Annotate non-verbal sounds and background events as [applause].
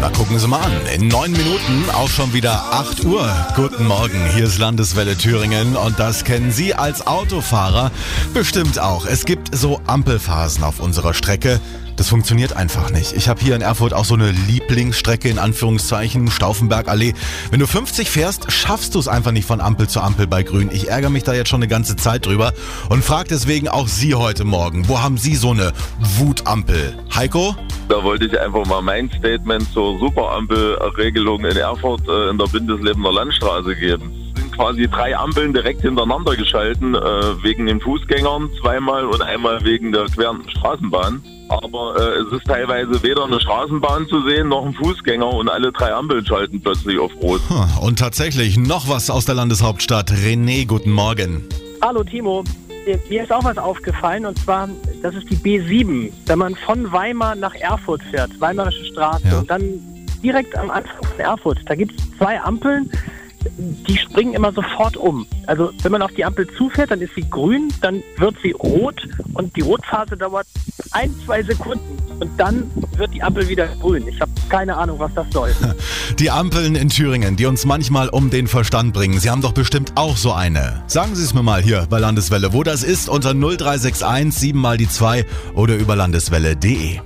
Na, gucken Sie mal an. In neun Minuten auch schon wieder 8 Uhr. Guten Morgen, hier ist Landeswelle Thüringen und das kennen Sie als Autofahrer bestimmt auch. Es gibt so Ampelphasen auf unserer Strecke. Das funktioniert einfach nicht. Ich habe hier in Erfurt auch so eine Lieblingsstrecke in Anführungszeichen, Stauffenbergallee. Wenn du 50 fährst, schaffst du es einfach nicht von Ampel zu Ampel bei Grün. Ich ärgere mich da jetzt schon eine ganze Zeit drüber und frage deswegen auch Sie heute Morgen, wo haben Sie so eine Wutampel? Heiko? Da wollte ich einfach mal mein Statement zur Superampelregelung in Erfurt äh, in der Bindeslebener Landstraße geben. Quasi drei Ampeln direkt hintereinander geschalten, äh, wegen den Fußgängern zweimal und einmal wegen der querenden Straßenbahn. Aber äh, es ist teilweise weder eine Straßenbahn zu sehen noch ein Fußgänger und alle drei Ampeln schalten plötzlich auf Rot. Und tatsächlich noch was aus der Landeshauptstadt. René, guten Morgen. Hallo Timo. Mir- Mir ist auch was aufgefallen und zwar, das ist die B7. Wenn man von Weimar nach Erfurt fährt, Weimarische Straße, Ja. und dann direkt am Anfang von Erfurt, da gibt es zwei Ampeln, die springen immer sofort um. Also wenn man auf die Ampel zufährt, dann ist sie grün, dann wird sie rot und die Rotphase dauert ein, zwei Sekunden und dann wird die Ampel wieder grün. Ich habe keine Ahnung, was das soll. [laughs] Die Ampeln in Thüringen, die uns manchmal um den Verstand bringen. Sie haben doch bestimmt auch so eine. Sagen Sie es mir mal hier bei Landeswelle, wo das ist unter 0361 7 mal die 2 oder über landeswelle.de.